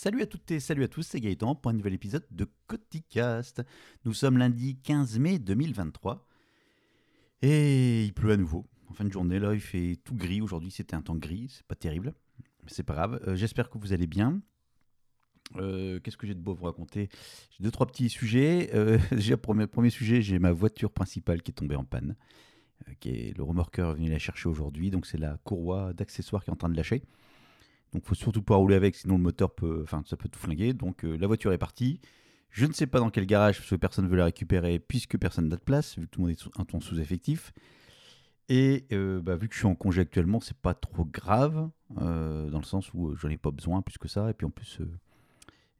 Salut à toutes et salut à tous, c'est Gaëtan pour un nouvel épisode de Coticast. Nous sommes lundi 15 mai 2023 et il pleut à nouveau. En fin de journée, là, il fait tout gris. Aujourd'hui, c'était un temps gris, c'est pas terrible, mais c'est pas grave. Euh, J'espère que vous allez bien. Euh, Qu'est-ce que j'ai de beau à vous raconter? J'ai deux, trois petits sujets. Euh, déjà, premier, premier sujet, j'ai ma voiture principale qui est tombée en panne. euh, qui est le remorqueur est venu la chercher aujourd'hui. Donc, c'est la courroie d'accessoires qui est en train de lâcher. Donc faut surtout pas rouler avec, sinon le moteur peut, enfin ça peut tout flinguer. Donc euh, la voiture est partie. Je ne sais pas dans quel garage parce que personne ne veut la récupérer puisque personne n'a de place vu que tout le monde est un ton sous-effectif. Et euh, bah, vu que je suis en congé actuellement, c'est pas trop grave euh, dans le sens où j'en ai pas besoin plus que ça. Et puis en plus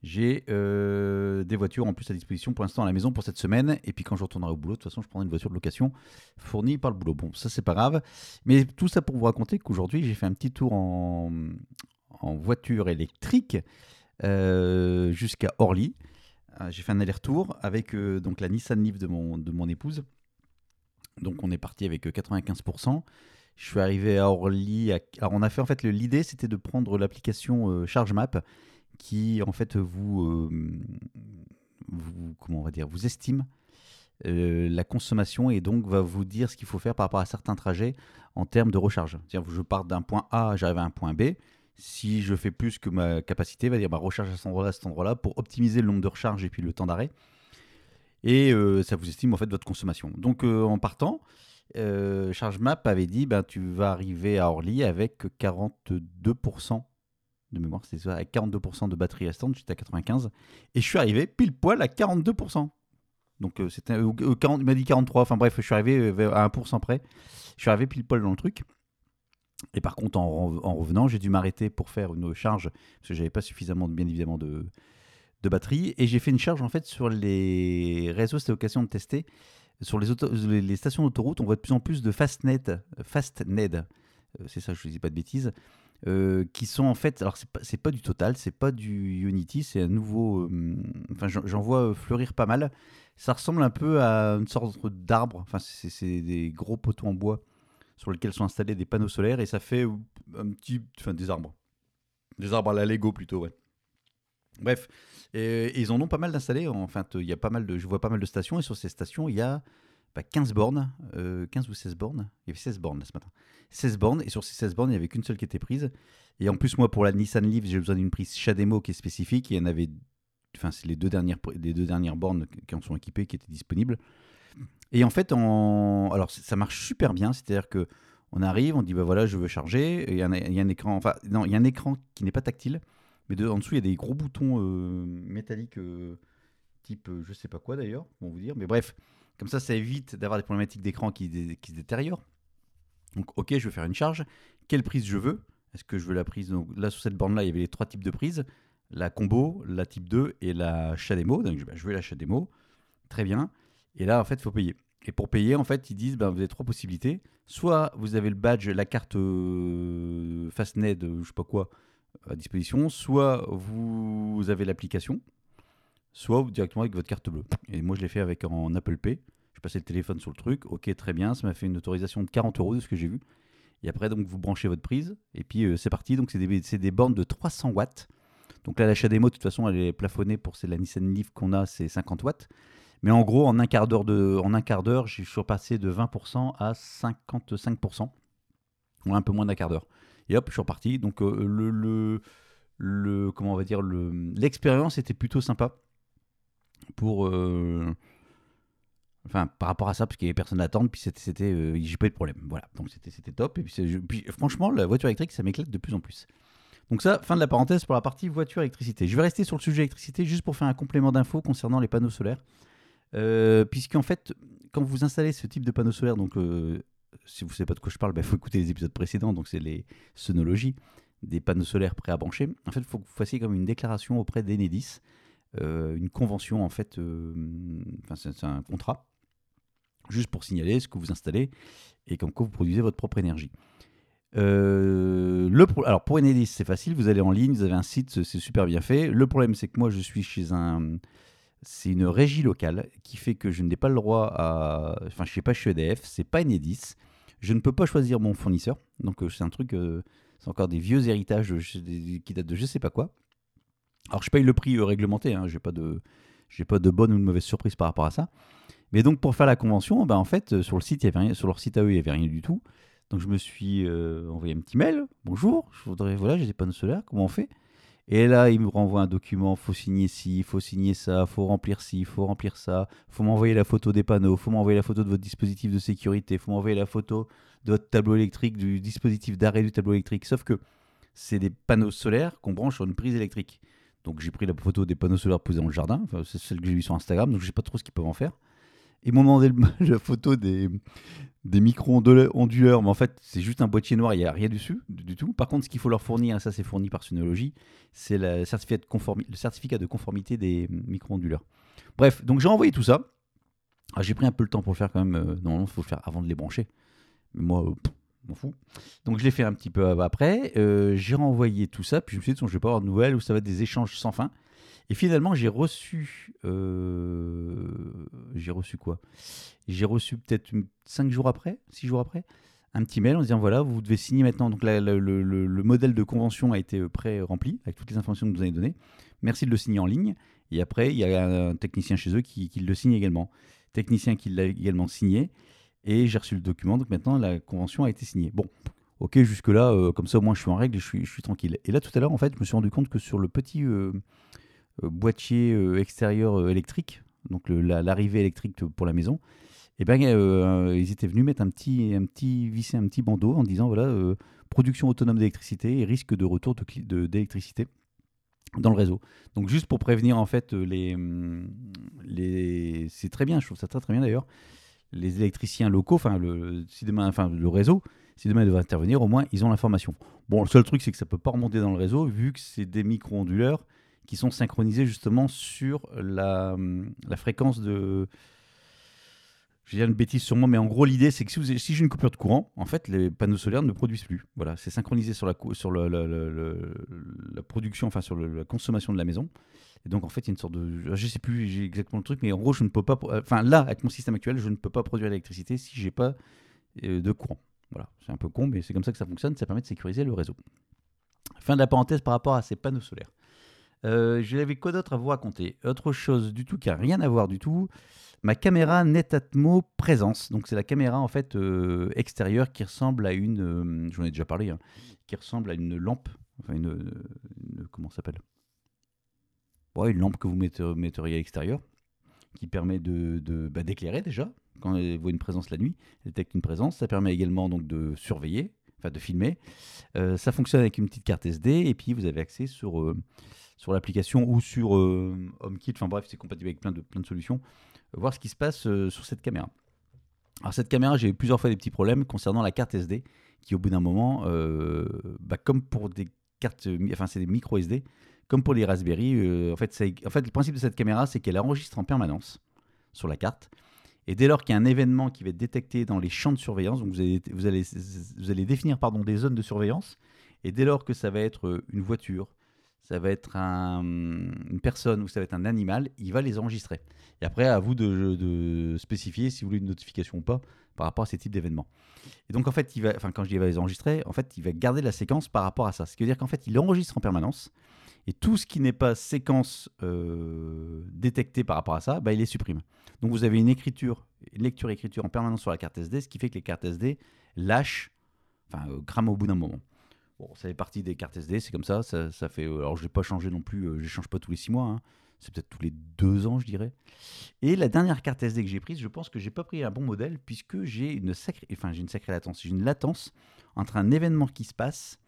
j'ai des voitures en plus à disposition pour l'instant à la maison pour cette semaine. Et puis quand je retournerai au boulot, de toute façon je prendrai une voiture de location fournie par le boulot. Bon ça c'est pas grave. Mais tout ça pour vous raconter qu'aujourd'hui j'ai fait un petit tour en, en voiture électrique euh, jusqu'à Orly. Euh, J'ai fait un aller-retour avec euh, donc la Nissan Leaf de mon, de mon épouse. Donc on est parti avec euh, 95%. Je suis arrivé à Orly. Alors on a fait en fait l'idée c'était de prendre l'application ChargeMap qui en fait vous, comment on va dire vous estime la consommation et donc va vous dire ce qu'il faut faire par rapport à certains trajets en termes de recharge. C'est-à-dire je pars d'un point A, j'arrive à un point B. Si je fais plus que ma capacité, va dire bah, recharge à cet endroit-là, à endroit-là, pour optimiser le nombre de recharges et puis le temps d'arrêt. Et euh, ça vous estime en fait votre consommation. Donc euh, en partant, euh, ChargeMap avait dit ben, tu vas arriver à Orly avec 42% de mémoire, c'est ça, avec 42% de batterie restante, j'étais à 95. Et je suis arrivé pile poil à 42%. Donc c'était 40 il m'a dit 43, enfin bref, je suis arrivé à 1% près. Je suis arrivé pile poil dans le truc. Et par contre, en, re- en revenant, j'ai dû m'arrêter pour faire une charge, parce que j'avais pas suffisamment, bien évidemment, de, de batterie. Et j'ai fait une charge, en fait, sur les réseaux, c'était l'occasion de tester. Sur les, stations d'autoroute, on voit de plus en plus de Fastnet, Fastned, euh, c'est ça, je ne dis pas de bêtises, euh, qui sont en fait, alors c'est pas, pas du Total, c'est pas du Unity, c'est un nouveau, euh, enfin j'en vois fleurir pas mal. Ça ressemble un peu à une sorte d'arbre, enfin c'est des gros poteaux en bois sur lesquels sont installés des panneaux solaires et ça fait un petit, enfin des arbres, des arbres à la Lego plutôt, ouais. Bref, ils en ont pas mal d'installés. Enfin, il y a pas mal de, je vois pas mal de stations et sur ces stations il y a bah, 15 bornes, euh, 15 ou 16 bornes. Il y avait 16 bornes là, ce matin. 16 bornes et sur ces 16 bornes il n'y avait qu'une seule qui était prise. Et en plus moi pour la Nissan Leaf j'ai besoin d'une prise Shademo qui est spécifique. Il y en avait, enfin c'est les deux dernières, les deux dernières bornes qui en sont équipées qui étaient disponibles. Et en fait, alors ça marche super bien, c'est-à-dire que on arrive, on dit bah voilà, je veux charger, il y, a un- a un écran, enfin non, il y a un écran qui n'est pas tactile, mais de, en dessous il y a des gros boutons euh, métalliques euh, type euh, je sais pas quoi d'ailleurs, on vous dire, mais bref, comme ça ça évite d'avoir des problématiques d'écran qui, se détériorent. Donc ok, je veux faire une charge, quelle prise je veux? Est-ce que je veux la prise donc, Là sur cette borne là, il y avait les trois types de prises, la combo, la type 2 et la Shademo. Donc bah, je veux la Shademo, très bien. Et là, en fait, il faut payer. Et pour payer, en fait, ils disent, ben, vous avez trois possibilités. Soit vous avez le badge, la carte euh, Fastned, euh, je sais pas quoi, à disposition. Soit vous avez l'application. Soit directement avec votre carte bleue. Et moi, je l'ai fait avec en Apple Pay. Je passais le téléphone sur le truc. Ok, très bien. Ça m'a fait une autorisation de 40 euros de ce que j'ai vu. Et après, donc, vous branchez votre prise. Et puis, euh, c'est parti. Donc, c'est des, c'est des bornes de 300 watts. Donc là, l'achat démo, de toute façon, elle est plafonnée pour c'est la Nissan Leaf qu'on a, c'est 50 watts. Mais en gros, en un quart d'heure, de, en un quart d'heure, je suis passé de 20% à 55%. Ou un peu moins d'un quart d'heure. Et hop, je suis reparti. Donc euh, le, le, le- comment on va dire, le, l'expérience était plutôt sympa pour, euh, enfin par rapport à ça, parce qu'il y avait personne à attendre, puis c'était, euh, j'ai pas eu de problème. Voilà, donc c'était, c'était top. Et puis, franchement, la voiture électrique, ça m'éclate de plus en plus. Donc ça, fin de la parenthèse pour la partie voiture électricité. Je vais rester sur le sujet électricité juste pour faire un complément d'infos concernant les panneaux solaires. Euh, Puisqu'en fait, quand vous installez ce type de panneaux solaires, donc euh, si vous ne savez pas de quoi je parle, il faut écouter les épisodes précédents, donc c'est les sonologies des panneaux solaires prêts à brancher. En fait, il faut que vous fassiez comme une déclaration auprès d'Enedis, euh, une convention en fait, enfin c'est un contrat, juste pour signaler ce que vous installez et comme quoi vous produisez votre propre énergie. Le Alors pour Enedis, c'est facile, vous allez en ligne, vous avez un site, c'est super bien fait. Le problème, c'est que moi, je suis chez un. C'est une régie locale qui fait que je n'ai pas le droit à. Enfin, je ne sais pas chez EDF, c'est pas Enedis. Je ne peux pas choisir mon fournisseur. Donc, euh, c'est un truc. euh, c'est encore des vieux héritages qui datent de je sais pas quoi. Alors je paye le prix euh, réglementé, hein, j'ai pas de pas de bonne ou de mauvaise surprise par rapport à ça. Mais donc pour faire la convention, ben, en fait sur le site il avait rien, sur leur site à eux il y avait rien du tout. Donc je me suis envoyé un petit mail. Bonjour, je voudrais voilà j'ai des panneaux solaires, comment on fait? Et là il me renvoie un document, faut signer ci, faut signer ça, faut remplir ci, faut remplir ça, faut m'envoyer la photo des panneaux, faut m'envoyer la photo de votre dispositif de sécurité, faut m'envoyer la photo de votre tableau électrique, du dispositif d'arrêt du tableau électrique. Sauf que c'est des panneaux solaires qu'on branche sur une prise électrique. Donc j'ai pris la photo des panneaux solaires posés dans le jardin, c'est celle que j'ai vue sur Instagram, donc je sais pas trop ce qu'ils peuvent en faire. Ils m'ont demandé la photo des, des micro-onduleurs, mais en fait c'est juste un boîtier noir, il n'y a rien dessus du, tout. Par contre, ce qu'il faut leur fournir, ça c'est fourni par Synology, c'est le certificat de conformité des micro-onduleurs. Bref, donc j'ai envoyé tout ça. Ah, j'ai pris un peu le temps pour le faire quand même, euh, normalement il faut le faire avant de les brancher. Mais moi, euh, pff, m'en fous. Donc je l'ai fait un petit peu après. euh, j'ai renvoyé tout ça, puis je me suis dit, je vais pas avoir de nouvelles ou ça va être des échanges sans fin. Et finalement, j'ai reçu. euh, j'ai reçu quoi? J'ai reçu peut-être 5 jours après, 6 jours après, un petit mail en disant voilà, vous devez signer maintenant. Donc le, le- le modèle de convention a été euh, pré-rempli avec toutes les informations que vous avez données. Merci de le signer en ligne. Et après, il y a un technicien chez eux qui, qui le signe également. Technicien qui l'a également signé. Et j'ai reçu le document. Donc maintenant, la convention a été signée. Bon, ok, jusque-là, euh, comme ça, au moins, je suis en règle et je suis, je suis tranquille. Et là, tout à l'heure, en fait, je me suis rendu compte que sur le petit boîtier euh, extérieur euh, électrique, donc l'arrivée électrique pour la maison, eh ben, euh, ils étaient venus mettre un petit, un petit, visser un petit bandeau en disant voilà, euh, production autonome d'électricité et risque de retour de cli- de- d'électricité dans le réseau. Donc juste pour prévenir en fait euh, les, hum, les c'est très bien, je trouve ça très très bien d'ailleurs. Les électriciens locaux, enfin le, si demain, enfin le réseau, si demain ils doivent intervenir, au moins ils ont l'information. Bon, le seul truc c'est que ça peut pas remonter dans le réseau vu que c'est des micro-onduleurs qui sont synchronisés justement sur la, fréquence de. Je vais dire une bêtise sûrement, mais en gros l'idée c'est que si, vous si j'ai une coupure de courant, en fait les panneaux solaires ne produisent plus. Voilà, c'est synchronisé sur la, sur la production, enfin sur la consommation de la maison. Et donc en fait il y a une sorte de, je sais plus exactement le truc, mais en gros je ne peux pas, enfin là avec mon système actuel je ne peux pas produire l'électricité si j'ai pas euh, de courant. Voilà, c'est un peu con, mais c'est comme ça que ça fonctionne. Ça permet de sécuriser le réseau. Fin de la parenthèse par rapport à ces panneaux solaires. Euh, J'avais quoi d'autre à vous raconter? Autre chose du tout qui a rien à voir du tout. Ma caméra Netatmo Présence. Donc c'est la caméra en fait euh, extérieure qui ressemble à une, euh, j'en ai déjà parlé, hein, qui ressemble à une lampe, enfin une, comment s'appelle? Une lampe que vous metteriez à l'extérieur, qui permet de de- bah, d'éclairer déjà quand elle voit une présence la nuit, elle détecte une présence. Ça permet également donc de surveiller, enfin de filmer. Euh, ça fonctionne avec une petite carte SD et puis vous avez accès sur euh, sur l'application ou sur euh, HomeKit. Enfin bref, c'est compatible avec plein de plein de solutions. Voir ce qui se passe sur cette caméra. Alors cette caméra, j'ai eu plusieurs fois des petits problèmes concernant la carte SD, qui au bout d'un moment, bah, comme pour des cartes, enfin c'est des micro SD, comme pour les Raspberry, en, fait, en fait le principe de cette caméra, c'est qu'elle enregistre en permanence sur la carte. Et dès lors qu'il y a un événement qui va être détecté dans les champs de surveillance, donc vous allez, vous allez, vous allez définir pardon, des zones de surveillance, et dès lors que ça va être euh, une voiture, ça va être un- une personne ou ça va être un animal, il va les enregistrer. Et après, à vous de, de spécifier si vous voulez une notification ou pas par rapport à ces types d'événements. Et donc, en fait, il va, enfin, quand je dis il va les enregistrer, en fait, il va garder la séquence par rapport à ça. Ce qui veut dire qu'en fait, il enregistre en permanence. Et tout ce qui n'est pas séquence euh, détectée par rapport à ça, bah, il les supprime. Donc, vous avez une écriture, une lecture-écriture en permanence sur la carte SD, ce qui fait que les cartes SD lâchent, enfin, euh, crament au bout d'un moment. Bon, ça fait partie des cartes SD, c'est comme ça, ça, fait. euh, alors, je n'ai pas changé non plus, euh, je ne change pas tous les six mois, hein. c'est peut-être tous les deux ans, je dirais. Et la dernière carte SD que j'ai prise, je pense que j'ai pas pris un bon modèle puisque j'ai une sacrée, enfin j'ai une sacrée latence, j'ai une latence entre un événement qui se passe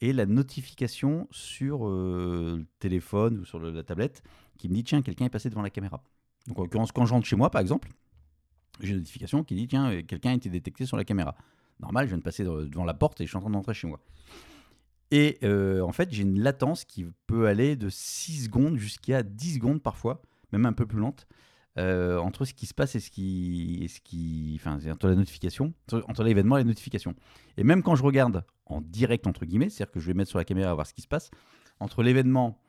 et la notification sur euh, le téléphone ou sur la tablette qui me dit tiens quelqu'un est passé devant la caméra. Donc en l'occurrence quand je rentre chez moi par exemple, j'ai une notification qui dit tiens euh, quelqu'un a été détecté sur la caméra. Normal, je viens de passer de- devant la porte et je suis en train d'entrer chez moi. Et euh, en fait, j'ai une latence qui peut aller de 6 secondes jusqu'à 10 secondes parfois, même un peu plus lente, euh, entre ce qui se passe et ce qui. Et ce enfin, entre la notification, entre- l'événement et la notification. Et même quand je regarde en direct, entre guillemets, c'est-à-dire que je vais mettre sur la caméra voir ce qui se passe, entre l'événement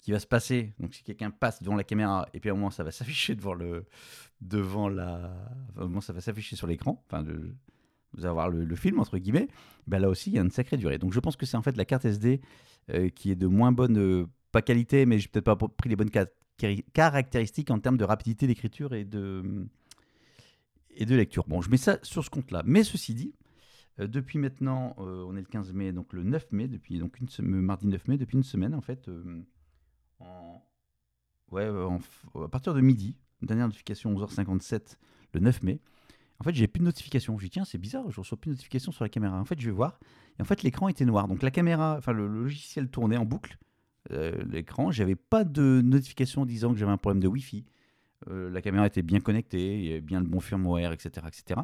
qui va se passer, donc si quelqu'un passe devant la caméra, et puis à un moment ça va s'afficher devant le. devant la. enfin, au moment ça va s'afficher sur l'écran, enfin, de- vous allez avoir le, film, entre guillemets, ben là aussi, il y a une sacrée durée. Donc je pense que c'est en fait la carte SD euh, qui est de moins bonne euh, pas qualité, mais j'ai peut-être pas pris les bonnes caractéristiques en termes de rapidité d'écriture et de, et de lecture. Bon, je mets ça sur ce compte-là. Mais ceci dit, euh, depuis maintenant, euh, on est le 15 mai, donc le 9 mai, depuis donc une mardi 9 mai, depuis une semaine en fait, euh, ouais, à partir de midi, dernière notification 11h57 le 9 mai. En fait, j'ai plus de notification. Je dis tiens, c'est bizarre, je reçois plus de notification sur la caméra. En fait, je vais voir. Et en fait, l'écran était noir. Donc la caméra, enfin le, logiciel tournait en boucle. L'écran, j'avais pas de notification disant que j'avais un problème de Wi-Fi. la caméra était bien connectée, il y avait bien le bon firmware, etc., etc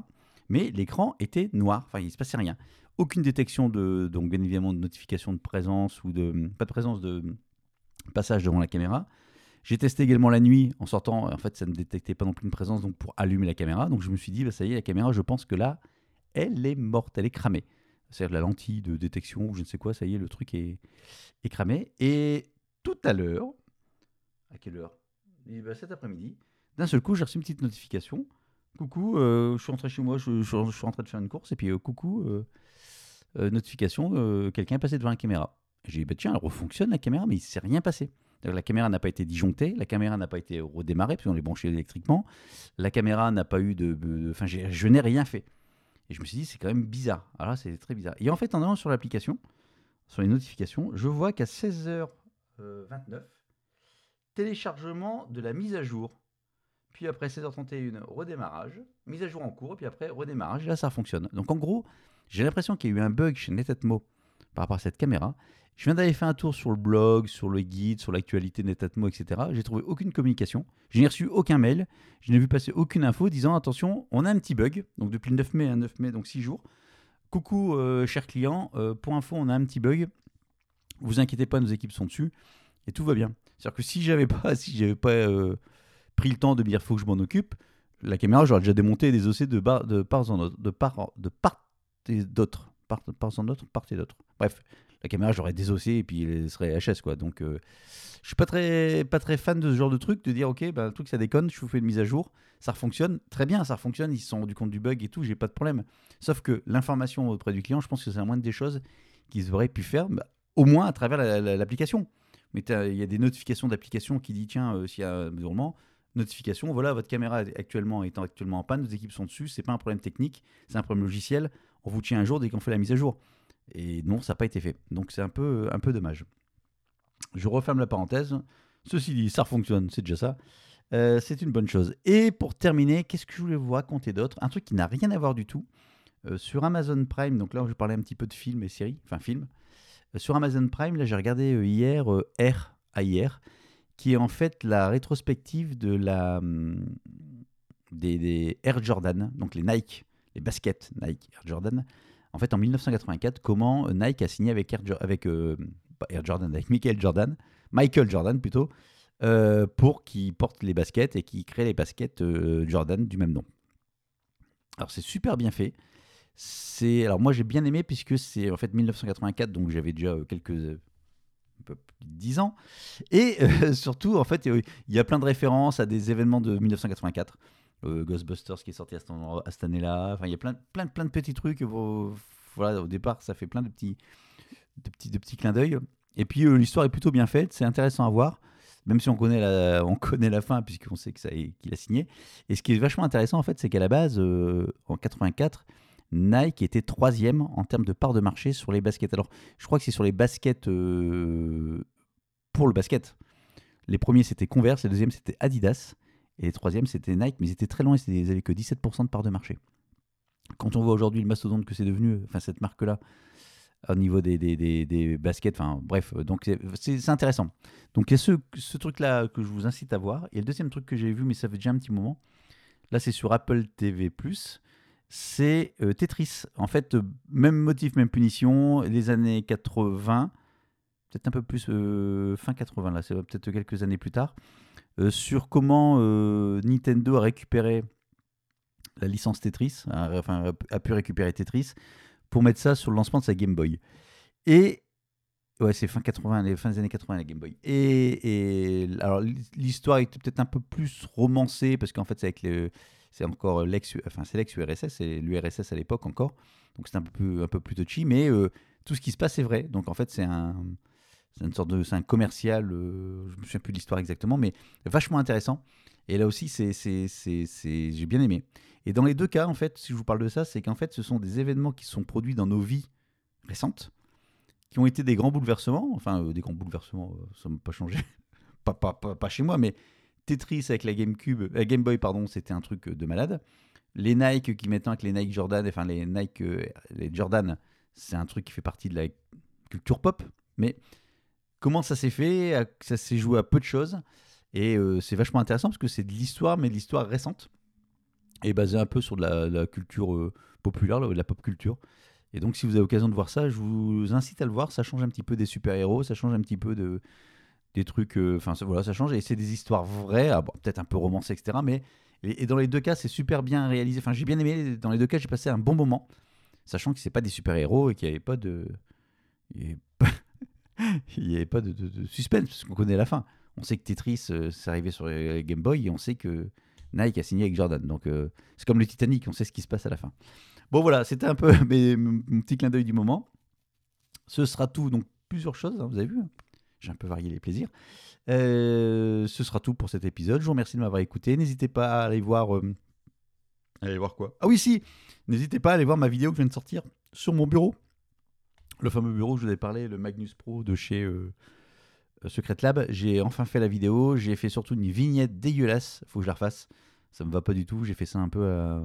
mais l'écran était noir, enfin il ne se passait rien. Aucune détection de, donc bien évidemment de notification de présence ou de, pas de présence de passage devant la caméra. J'ai testé également la nuit en sortant, en fait ça ne détectait pas non plus une présence donc pour allumer la caméra, donc je me suis dit bah, ça y est la caméra je pense que là elle est morte, elle est cramée. C'est-à-dire la lentille de détection ou je ne sais quoi, ça y est le truc est, est cramé. Et tout à l'heure, à quelle heure? Eh ben, Cet après-midi, d'un seul coup j'ai reçu une petite notification coucou, euh, je suis rentré chez moi, je, suis en train de faire une course, et puis euh, coucou, euh, notification, quelqu'un est passé devant la caméra. J'ai dit, bah, tiens, elle refonctionne la caméra, mais il ne s'est rien passé. La caméra n'a pas été disjonctée, la caméra n'a pas été redémarrée, parce qu'on est branché électriquement, la caméra n'a pas eu de... Enfin, je n'ai rien fait. Et je me suis dit, c'est quand même bizarre. Alors là, c'est très bizarre. Et en fait, en allant sur l'application, sur les notifications, je vois qu'à 16h29, téléchargement de la mise à jour puis après 16h31, redémarrage, mise à jour en cours, et puis après redémarrage, là ça fonctionne. Donc en gros, j'ai l'impression qu'il y a eu un bug chez Netatmo par rapport à cette caméra. Je viens d'aller faire un tour sur le blog, sur le guide, sur l'actualité Netatmo, etc. J'ai trouvé aucune communication. Je n'ai reçu aucun mail. Je n'ai vu passer aucune info disant attention, on a un petit bug. Donc depuis le 9 mai, 9 mai, donc 6 jours. Coucou, euh, cher client, euh, pour info, on a un petit bug. Vous inquiétez pas, nos équipes sont dessus et tout va bien. C'est-à-dire que si j'avais pas, si j'avais pas euh, pris le temps de me dire faut que je m'en occupe, la caméra, j'aurais déjà démonté et désossé de, bar, de part en de part, de part et d'autre, part, en part et d'autre. Bref, la caméra, j'aurais désossé et puis elle serait HS quoi. Donc, euh, je suis pas très, pas très fan de ce genre de truc, de dire ok, bah, le truc ça déconne, je vous fais une mise à jour, ça fonctionne, très bien, ça fonctionne, ils se sont rendus compte du bug et tout, j'ai pas de problème. Sauf que l'information auprès du client, je pense que c'est la moindre des choses qu'ils auraient pu faire, bah, au moins à travers l'application. Mais il y a des notifications d'application qui disent tiens, euh, s'il y a un mouvement, notification, voilà, votre caméra actuellement étant actuellement en panne, nos équipes sont dessus, c'est pas un problème technique, c'est un problème logiciel, on vous tient un jour dès qu'on fait la mise à jour. Et non, ça n'a pas été fait. Donc c'est un peu, un peu dommage. Je referme la parenthèse. Ceci dit, ça fonctionne, c'est déjà ça. Euh, c'est une bonne chose. Et pour terminer, qu'est-ce que je voulais vous raconter d'autre? Un truc qui n'a rien à voir du tout. Euh, sur Amazon Prime, donc là je parlais un petit peu de films et séries, enfin films. Euh, sur Amazon Prime, là j'ai regardé hier R hier qui est en fait la rétrospective de la, hum, des, Air Jordan, donc les Nike, les baskets Nike Air Jordan. En fait, en 1984, comment Nike a signé avec euh, Air Jordan, avec Michael Jordan, Michael Jordan plutôt, euh, pour qu'il porte les baskets et qu'il crée les baskets euh, Jordan du même nom. Alors c'est super bien fait. C'est alors moi j'ai bien aimé puisque c'est en fait 1984 donc j'avais déjà quelques peu plus de 10 ans. Et surtout, en fait, il y a plein de références à des événements de 1984. Euh, Ghostbusters qui est sorti à, cette année-là. Enfin, il y a plein, plein, de petits trucs. Voilà, au départ, ça fait plein de petits, de petits, de petits clins d'œil. Et puis, euh, l'histoire est plutôt bien faite. C'est intéressant à voir. Même si on connaît la, on connaît la fin, puisqu'on sait qu'il a signé. Et ce qui est vachement intéressant, en fait, c'est qu'à la base, en 84, Nike était troisième en termes de part de marché sur les baskets. Alors, je crois que c'est sur les baskets euh, pour le basket. Les premiers, c'était Converse, les deuxièmes, c'était Adidas. Et les troisièmes, c'était Nike, mais ils étaient très loin, ils n'avaient que 17% de part de marché. Quand on voit aujourd'hui le mastodonte que c'est devenu, enfin cette marque-là, au niveau des, des, baskets, enfin bref, donc c'est intéressant. Donc il y a ce, ce truc-là que je vous incite à voir. Et le deuxième truc que j'ai vu, mais ça fait déjà un petit moment, là c'est sur Apple TV +, c'est euh, Tetris. En fait, euh, même motif, même punition, les années 80, peut-être un peu plus euh, fin 80, là, c'est peut-être quelques années plus tard, sur comment Nintendo a récupéré la licence Tetris, enfin a pu récupérer Tetris, pour mettre ça sur le lancement de sa Game Boy. Et Ouais, c'est fin 80, les fins des années 80 la Game Boy. Et, alors l'histoire est peut-être un peu plus romancée parce qu'en fait c'est avec le, c'est encore l'ex, enfin c'est l'ex URSS, c'est l'URSS à l'époque encore, donc c'est un peu plus, un peu plus touchy, mais euh, tout ce qui se passe est vrai. Donc en fait c'est un, C'est une sorte de, c'est un commercial. euh, je me souviens plus de l'histoire exactement, mais vachement intéressant. Et là aussi, c'est, c'est, c'est, c'est- j'ai bien aimé. Et dans les deux cas, en fait, si je vous parle de ça, c'est qu'en fait, ce sont des événements qui sont produits dans nos vies récentes, qui ont été des grands bouleversements. Enfin, euh, des grands bouleversements, euh, ça m'a pas changé. pas, pas, pas, pas chez moi, mais Tetris avec la GameCube, la Game Boy, pardon, c'était un truc euh, de malade. Les Nike qui maintenant avec les Nike Jordan, enfin les Nike, euh, les Jordan, c'est un truc qui fait partie de la culture pop. Mais comment ça s'est fait Ça s'est joué à peu de choses. Et euh, c'est vachement intéressant parce que c'est de l'histoire, mais de l'histoire récente. Et basée un peu sur de la, culture euh, populaire, de la pop culture. Et donc, si vous avez l'occasion de voir ça, je vous incite à le voir. Ça change un petit peu des super-héros, ça change un petit peu de, des trucs. euh, Enfin, voilà, ça change. Et c'est des histoires vraies, ah peut-être un peu romancées, etc. Mais et, dans les deux cas, c'est super bien réalisé. Enfin, j'ai bien aimé. Dans les deux cas, j'ai passé un bon moment, sachant que c'est pas des super-héros et qu'il n'y avait pas de. il y avait pas de, suspense, parce qu'on connaît la fin. On sait que Tetris, euh, c'est arrivé sur les Game Boy, et on sait que Nike a signé avec Jordan. Donc, euh, c'est comme le Titanic, on sait ce qui se passe à la fin. Bon, voilà, c'était un peu mes- mon petit clin d'œil du moment. Ce sera tout. Donc, plusieurs choses, hein, vous avez vu. J'ai un peu varié les plaisirs. Euh, ce sera tout pour cet épisode. Je vous remercie de m'avoir écouté. N'hésitez pas à aller voir. euh, Allez voir quoi? Ah oui, si N'hésitez pas à aller voir ma vidéo que je viens de sortir sur mon bureau. Le fameux bureau que je vous avais parlé, le Magnus Pro de chez euh, euh, Secret Lab. J'ai enfin fait la vidéo. J'ai fait surtout une vignette dégueulasse. Faut que je la refasse. Ça me va pas du tout. J'ai fait ça un peu à.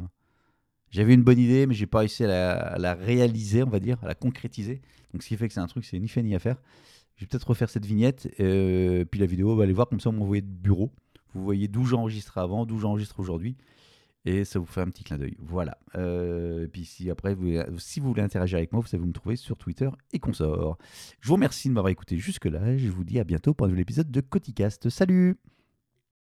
J'avais une bonne idée, mais j'ai pas réussi à la, à la réaliser, on va dire, à la concrétiser. Donc, ce qui fait que c'est un truc, c'est ni fait ni à faire. Je vais peut-être refaire cette vignette, euh, puis la vidéo, on va aller voir, comme ça, on m'envoie de bureau. Vous voyez d'où j'enregistre avant, d'où j'enregistre aujourd'hui. Et ça vous fait un petit clin d'œil. Voilà. Euh, puis si après, vous, si vous voulez interagir avec moi, vous savez vous me trouver sur Twitter et consorts. Je vous remercie de m'avoir écouté jusque-là. Je vous dis à bientôt pour un nouvel épisode de Coticast. Salut